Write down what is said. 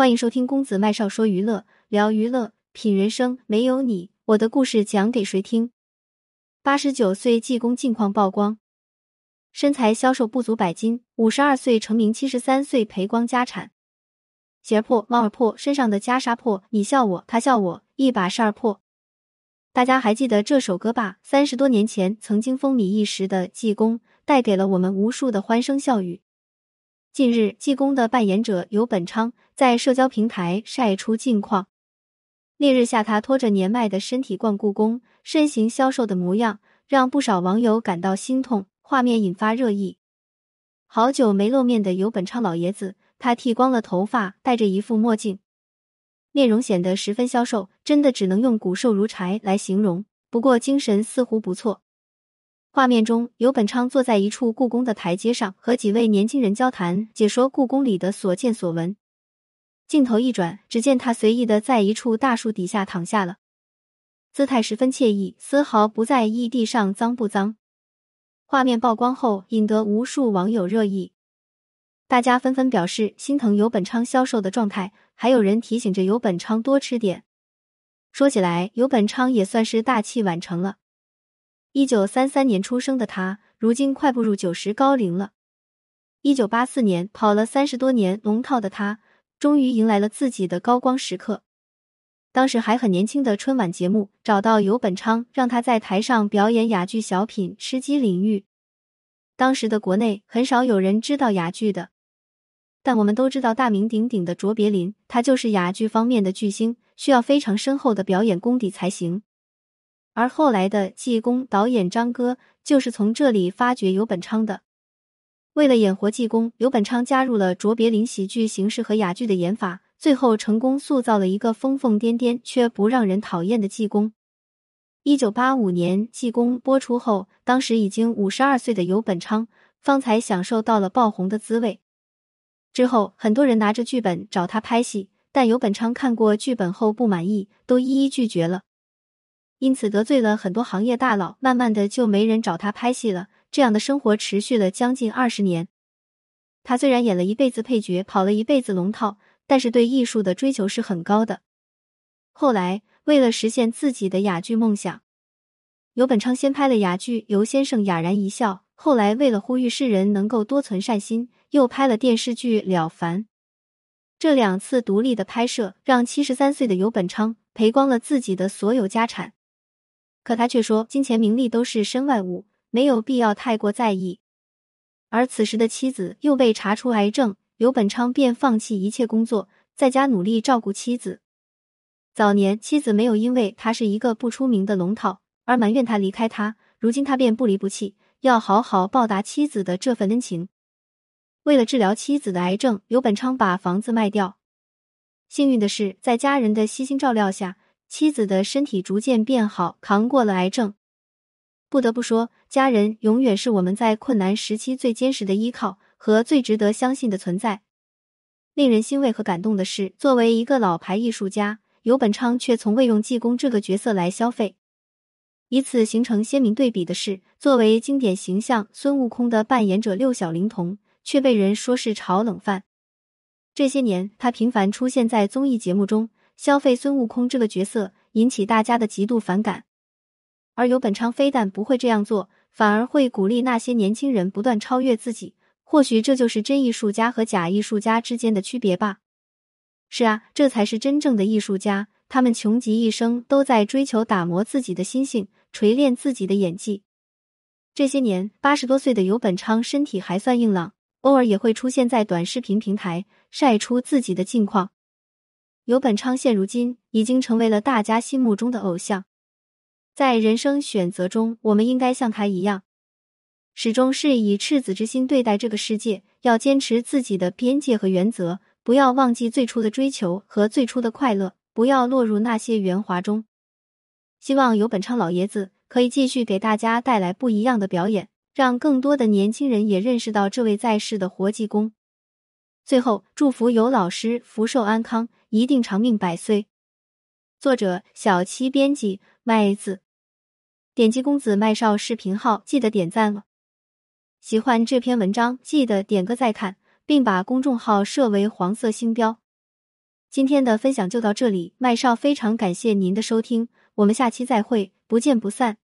欢迎收听公子麦少说娱乐，聊娱乐，品人生。没有你，我的故事讲给谁听？八十九岁济公近况曝光，身材消瘦不足百斤，五十二岁成名，七十三岁赔光家产。鞋儿破，帽儿破，身上的袈裟破，你笑我，他笑我，一把扇儿破。大家还记得这首歌吧？三十多年前曾经风靡一时的济公，带给了我们无数的欢声笑语。近日，济公的扮演者游本昌在社交平台晒出近况。烈日下，他拖着年迈的身体逛故宫，身形消瘦的模样让不少网友感到心痛。画面引发热议。好久没露面的游本昌老爷子，他剃光了头发，戴着一副墨镜，面容显得十分消瘦，真的只能用骨瘦如柴来形容。不过精神似乎不错。画面中，游本昌坐在一处故宫的台阶上，和几位年轻人交谈，解说故宫里的所见所闻。镜头一转，只见他随意的在一处大树底下躺下了，姿态十分惬意，丝毫不在意地上脏不脏。画面曝光后，引得无数网友热议，大家纷纷表示心疼游本昌消瘦的状态，还有人提醒着游本昌多吃点。说起来，游本昌也算是大器晚成了。一九三三年出生的他，如今快步入九十高龄了。一九八四年跑了三十多年龙套的他，终于迎来了自己的高光时刻。当时还很年轻的春晚节目找到游本昌，让他在台上表演哑剧小品《吃鸡领域》。当时的国内很少有人知道哑剧的，但我们都知道大名鼎鼎的卓别林，他就是哑剧方面的巨星，需要非常深厚的表演功底才行。而后来的济公导演张哥就是从这里发掘游本昌的。为了演活济公，游本昌加入了卓别林喜剧形式和哑剧的演法，最后成功塑造了一个疯疯癫癫却不让人讨厌的济公。一九八五年济公播出后，当时已经五十二岁的游本昌方才享受到了爆红的滋味。之后，很多人拿着剧本找他拍戏，但游本昌看过剧本后不满意，都一一拒绝了。因此得罪了很多行业大佬，慢慢的就没人找他拍戏了。这样的生活持续了将近二十年。他虽然演了一辈子配角，跑了一辈子龙套，但是对艺术的追求是很高的。后来为了实现自己的哑剧梦想，游本昌先拍了哑剧《游先生哑然一笑》，后来为了呼吁世人能够多存善心，又拍了电视剧《了凡》。这两次独立的拍摄，让七十三岁的游本昌赔光了自己的所有家产。可他却说，金钱名利都是身外物，没有必要太过在意。而此时的妻子又被查出癌症，刘本昌便放弃一切工作，在家努力照顾妻子。早年妻子没有因为他是一个不出名的龙套而埋怨他离开他，如今他便不离不弃，要好好报答妻子的这份恩情。为了治疗妻子的癌症，刘本昌把房子卖掉。幸运的是，在家人的悉心照料下。妻子的身体逐渐变好，扛过了癌症。不得不说，家人永远是我们在困难时期最坚实的依靠和最值得相信的存在。令人欣慰和感动的是，作为一个老牌艺术家，游本昌却从未用济公这个角色来消费。以此形成鲜明对比的是，作为经典形象孙悟空的扮演者六小龄童，却被人说是炒冷饭。这些年，他频繁出现在综艺节目中。消费孙悟空这个角色引起大家的极度反感，而游本昌非但不会这样做，反而会鼓励那些年轻人不断超越自己。或许这就是真艺术家和假艺术家之间的区别吧。是啊，这才是真正的艺术家，他们穷极一生都在追求打磨自己的心性，锤炼自己的演技。这些年，八十多岁的游本昌身体还算硬朗，偶尔也会出现在短视频平台晒出自己的近况。游本昌现如今已经成为了大家心目中的偶像，在人生选择中，我们应该像他一样，始终是以赤子之心对待这个世界，要坚持自己的边界和原则，不要忘记最初的追求和最初的快乐，不要落入那些圆滑中。希望游本昌老爷子可以继续给大家带来不一样的表演，让更多的年轻人也认识到这位在世的活济公。最后，祝福尤老师福寿安康。一定长命百岁。作者：小七，编辑：麦子。点击公子麦少视频号，记得点赞了。喜欢这篇文章，记得点个再看，并把公众号设为黄色星标。今天的分享就到这里，麦少非常感谢您的收听，我们下期再会，不见不散。